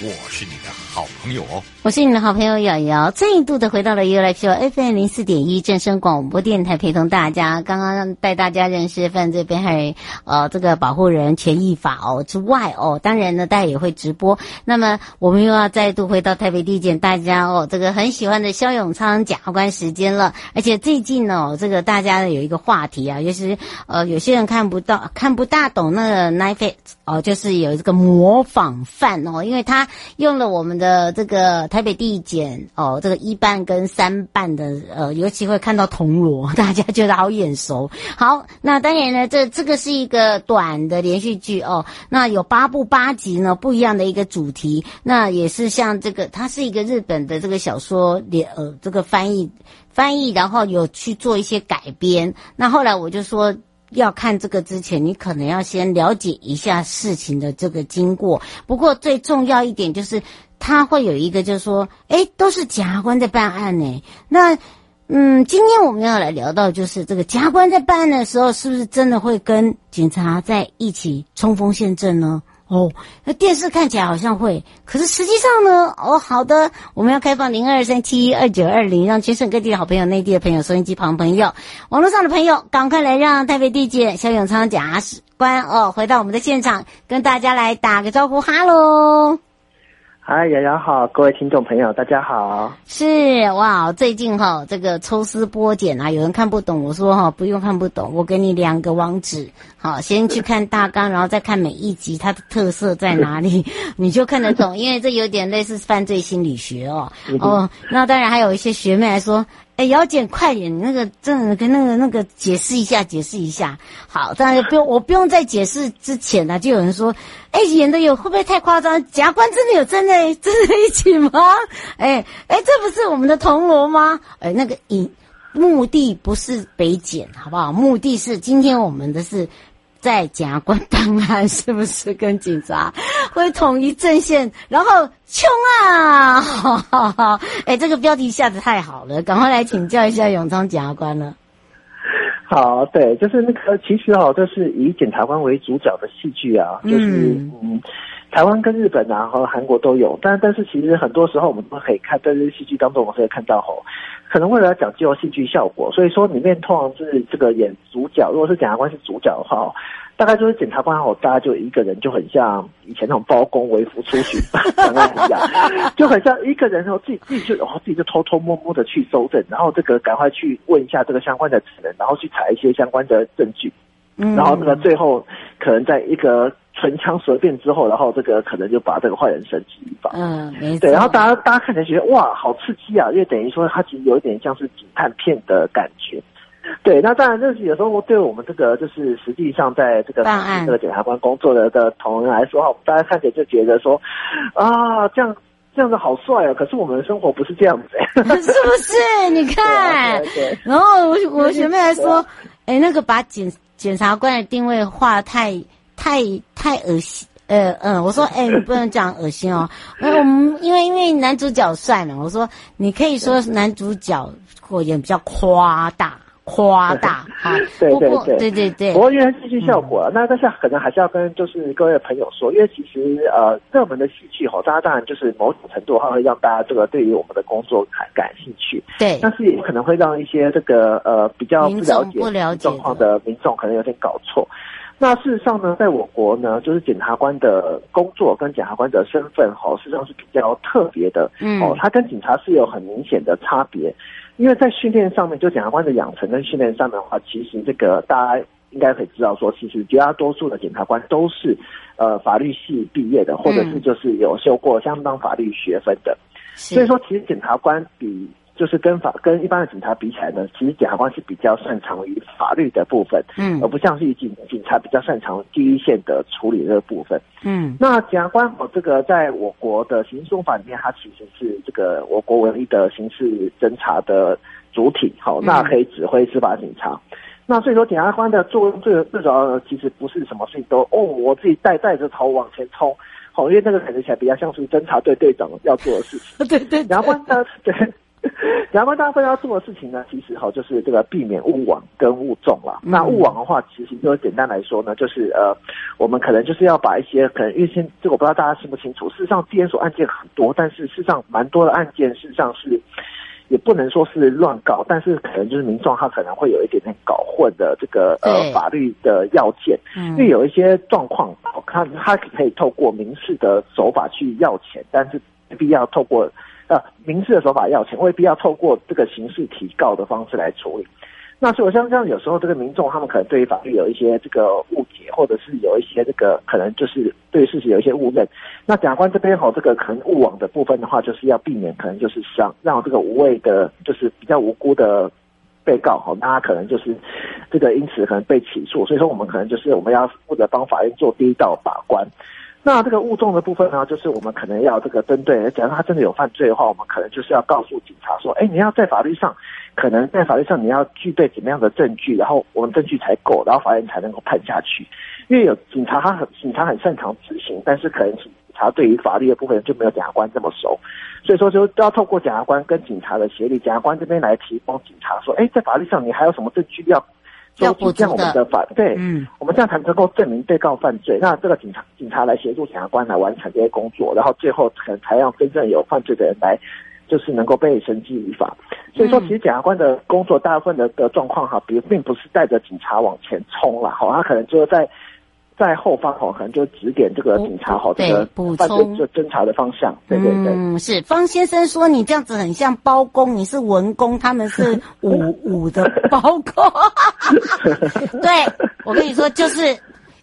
我是你的好朋友哦。我是你的好朋友瑶瑶，再一度的回到了 U l i f e FM 零四点一正声广播电台，陪同大家。刚刚带大家认识犯罪被害人，呃，这个保护人权益法哦之外哦，当然呢，大家也会直播。那么我们又要再度回到台北地检，大家哦，这个很喜欢的萧永昌检察官时间了。而且最近呢，这个大家有一个话题啊，就是呃，有些人看不到、看不大懂那个 knife 哦，就是有这个模仿犯哦，因为他用了我们的这个。台北地检哦，这个一办跟三办的呃，尤其会看到铜锣，大家觉得好眼熟。好，那当然呢，这这个是一个短的连续剧哦，那有八部八集呢，不一样的一个主题。那也是像这个，它是一个日本的这个小说连呃，这个翻译翻译，然后有去做一些改编。那后来我就说，要看这个之前，你可能要先了解一下事情的这个经过。不过最重要一点就是。他会有一个，就是说，哎，都是检察官在办案呢。那，嗯，今天我们要来聊到，就是这个检察官在办案的时候，是不是真的会跟警察在一起冲锋陷阵呢？哦，那电视看起来好像会，可是实际上呢？哦，好的，我们要开放零二三七一二九二零，让全省各地的好朋友、内地的朋友、收音机旁朋友、网络上的朋友，赶快来让台北地检肖永昌检察官哦，回到我们的现场，跟大家来打个招呼，哈喽。嗨，瑶瑶好，各位听众朋友，大家好。是哇，最近哈，这个抽丝剥茧啊，有人看不懂，我说哈，不用看不懂，我给你两个网址，好，先去看大纲，然后再看每一集它的特色在哪里，你就看得懂，因为这有点类似犯罪心理学哦。哦，那当然还有一些学妹来说。哎，姚姐，快点！你那个真的跟那个那个解释一下，解释一下。好，当然不用，我不用在解释之前呢，就有人说，哎，演的有会不会太夸张？检察官真的有站在站在一起吗？哎哎，这不是我们的铜锣吗？哎，那个影目的不是北检，好不好？目的是今天我们的是。在检察官档案 是不是跟警察会统一阵线，然后冲啊！哈哈哈！哎，这个标题下的太好了，赶快来请教一下永昌检察官了。好，对，就是那个，其实哦，这是以检察官为主角的戏剧啊，就是嗯，嗯，台湾跟日本啊和韩国都有，但但是其实很多时候我们都可以看，在这些戏剧当中，我们可以看到吼，可能为了要讲究戏剧效果，所以说里面通常是这个演主角，如果是检察官是主角的话。大概就是检察官哦，大家就一个人，就很像以前那种包公微服出巡，刚刚一样，就很像一个人后，自己自己就然后自己就偷偷摸摸的去搜证，然后这个赶快去问一下这个相关的证人，然后去采一些相关的证据，嗯，然后那个最后可能在一个唇枪舌辩之后，然后这个可能就把这个坏人绳之以法，嗯，没错，对，然后大家大家看起来觉得哇，好刺激啊，因为等于说它其实有一点像是警探片的感觉。对，那当然，就是有时候对我们这个就是实际上在这个这个检察官工作的的同仁来说哈，大家看起来就觉得说，啊，这样这样子好帅啊！可是我们的生活不是这样子，是 不是？你看，对，然后我我学妹还说，哎，那个把检检察官的定位画太太太恶心，呃嗯，我说，哎，你不能讲恶心哦，我们因为因为男主角帅嘛，我说你可以说男主角或也比较夸大。夸大啊！对对对对对对。不过因为戏剧效果，嗯、那但是可能还是要跟就是各位朋友说，因为其实呃热门的戏剧吼，大家当然就是某种程度它会让大家这个对于我们的工作感感兴趣。对。但是也可能会让一些这个呃比较不了解状况的民众可能有点搞错。那事实上呢，在我国呢，就是检察官的工作跟检察官的身份哦，事实上是比较特别的。嗯。哦，他跟警察是有很明显的差别。因为在训练上面，就检察官的养成跟训练上面的话，其实这个大家应该可以知道说，其实绝大多数的检察官都是呃法律系毕业的，或者是就是有修过相当法律学分的。所以说，其实检察官比。就是跟法跟一般的警察比起来呢，其实检察官是比较擅长于法律的部分，嗯，而不像是警警察比较擅长第一线的处理这个部分，嗯。那检察官哦，这个在我国的刑事诉讼法里面，它其实是这个我国唯一的刑事侦查的主体，好，那可以指挥司法警察。嗯、那所以说，检察官的作用最最主要的其实不是什么事情都哦，我自己带带着头往前冲，好，因为那个感觉起来比较像是侦查队队长要做的事情。对对，检察官呢，对。检察官大部分要做的事情呢，其实哈就是这个避免误网跟误重了。嗯、那误网的话，其实就简单来说呢，就是呃，我们可能就是要把一些可能因为现这个我不知道大家清不清楚，事实上地检署案件很多，但是事实上蛮多的案件事实上是也不能说是乱告，但是可能就是民众他可能会有一点点搞混的这个呃法律的要件，嗯、因为有一些状况，他他可以透过民事的手法去要钱，但是没必要透过。呃，民事的手法要钱，未必要透过这个刑事提告的方式来处理。那所以我像这样，有时候这个民众他们可能对于法律有一些这个误解，或者是有一些这个可能就是对事实有一些误认。那检察官这边哈，这个可能误网的部分的话，就是要避免可能就是让让这个无谓的，就是比较无辜的被告哈，那他可能就是这个因此可能被起诉。所以说，我们可能就是我们要负责帮法院做第一道把关。那这个物证的部分呢，就是我们可能要这个针对，假如他真的有犯罪的话，我们可能就是要告诉警察说，哎，你要在法律上，可能在法律上你要具备怎么样的证据，然后我们证据才够，然后法院才能够判下去。因为有警察，他很警察很擅长执行，但是可能警察对于法律的部分就没有检察官这么熟，所以说就要透过检察官跟警察的协力，检察官这边来提供警察说，哎，在法律上你还有什么证据要？要补这样我们的法对，嗯，我们这样才能够证明被告犯罪。那这个警察警察来协助检察官来完成这些工作，然后最后可能才让真正有犯罪的人来，就是能够被绳之以法。所以说，其实检察官的工作大部分的的状况哈，比如并不是带着警察往前冲了，好，他可能就是在。在后方哦，可能就指点这个警察好，这个犯罪就侦查的方向。对对对，嗯，是方先生说你这样子很像包公，你是文公，他们是 武武的包公。对，我跟你说，就是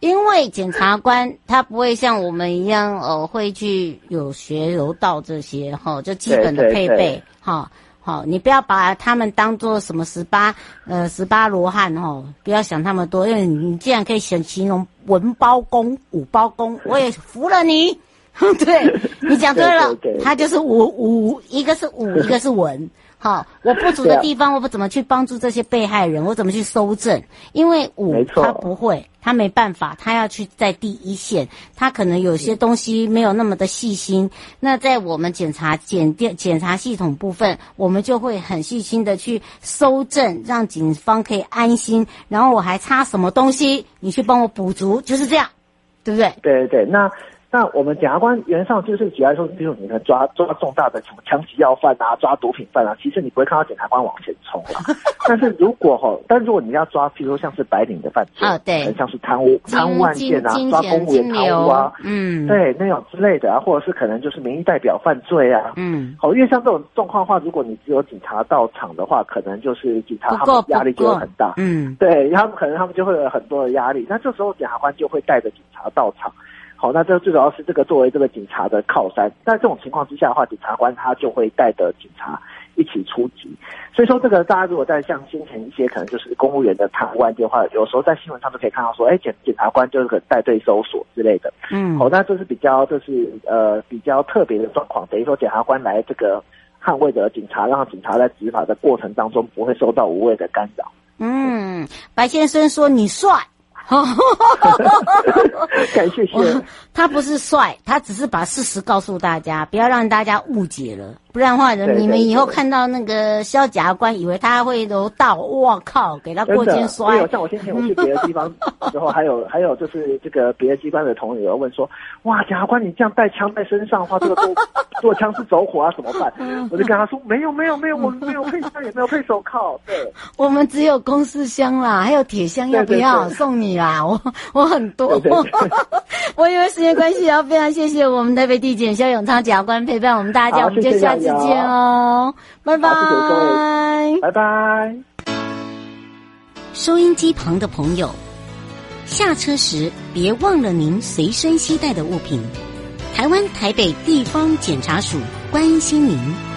因为检察官他不会像我们一样哦，会去有学柔道这些哈，就基本的配备哈。好，你不要把他们当做什么十八呃十八罗汉哦，不要想那么多，因为你既然可以选形容文包公、武包公，我也服了你。对，你讲对了，对对对，他就是武武，一个是武，一个是文。好，我不足的地方，我不怎么去帮助这些被害人，我怎么去搜证？因为武他不会，他没办法，他要去在第一线，他可能有些东西没有那么的细心。那在我们检查检电检查系统部分，我们就会很细心的去搜证，让警方可以安心。然后我还差什么东西，你去帮我补足，就是这样，对不对？对对对，那。那我们检察官原上就是举来说，比如你看抓抓重大的什么枪击要犯啊，抓毒品犯啊，其实你不会看到检察官往前冲啊。但是如果哈，但如果你要抓，譬如说像是白领的犯罪，啊对，像是贪污贪污案件啊，抓公务员贪污啊，嗯，对，那种之类的啊，或者是可能就是民意代表犯罪啊，嗯，好，因为像这种状况的话，如果你只有警察到场的话，可能就是警察他们压力就会很大，嗯，对，他们可能他们就会有很多的压力，那这时候检察官就会带着警察到场。好，那这最主要是这个作为这个警察的靠山。在这种情况之下的话，检察官他就会带着警察一起出击。所以说，这个大家如果在像先前一些可能就是公务员的贪污案件的话，有时候在新闻上都可以看到说，哎，检检察官就是个带队搜索之类的。嗯，好，那这是比较就是呃比较特别的状况，等于说检察官来这个捍卫着警察，让警察在执法的过程当中不会受到无谓的干扰。嗯，白先生说你帅。感谢谢。他不是帅，他只是把事实告诉大家，不要让大家误解了。不然的话，你们以后看到那个萧检察官，以为他会柔道，我靠，给他过肩摔。有像我先前我去别的地方 之后，还有还有就是这个别的机关的同仁问说，哇，检察官你这样带枪在身上的话，这个做做 枪是走火啊怎么办？我就跟他说，没有没有没有，我们没有配枪，也没有配手铐。对，我们只有公事箱啦，还有铁箱，要不要送你啦？我我很多，我以为时间关系，要非常谢谢我们台北地检肖永昌检察官陪伴我们大家，我们就下次。再见哦，拜拜，拜拜。收音机旁的朋友，下车时别忘了您随身携带的物品。台湾台北地方检察署关心您。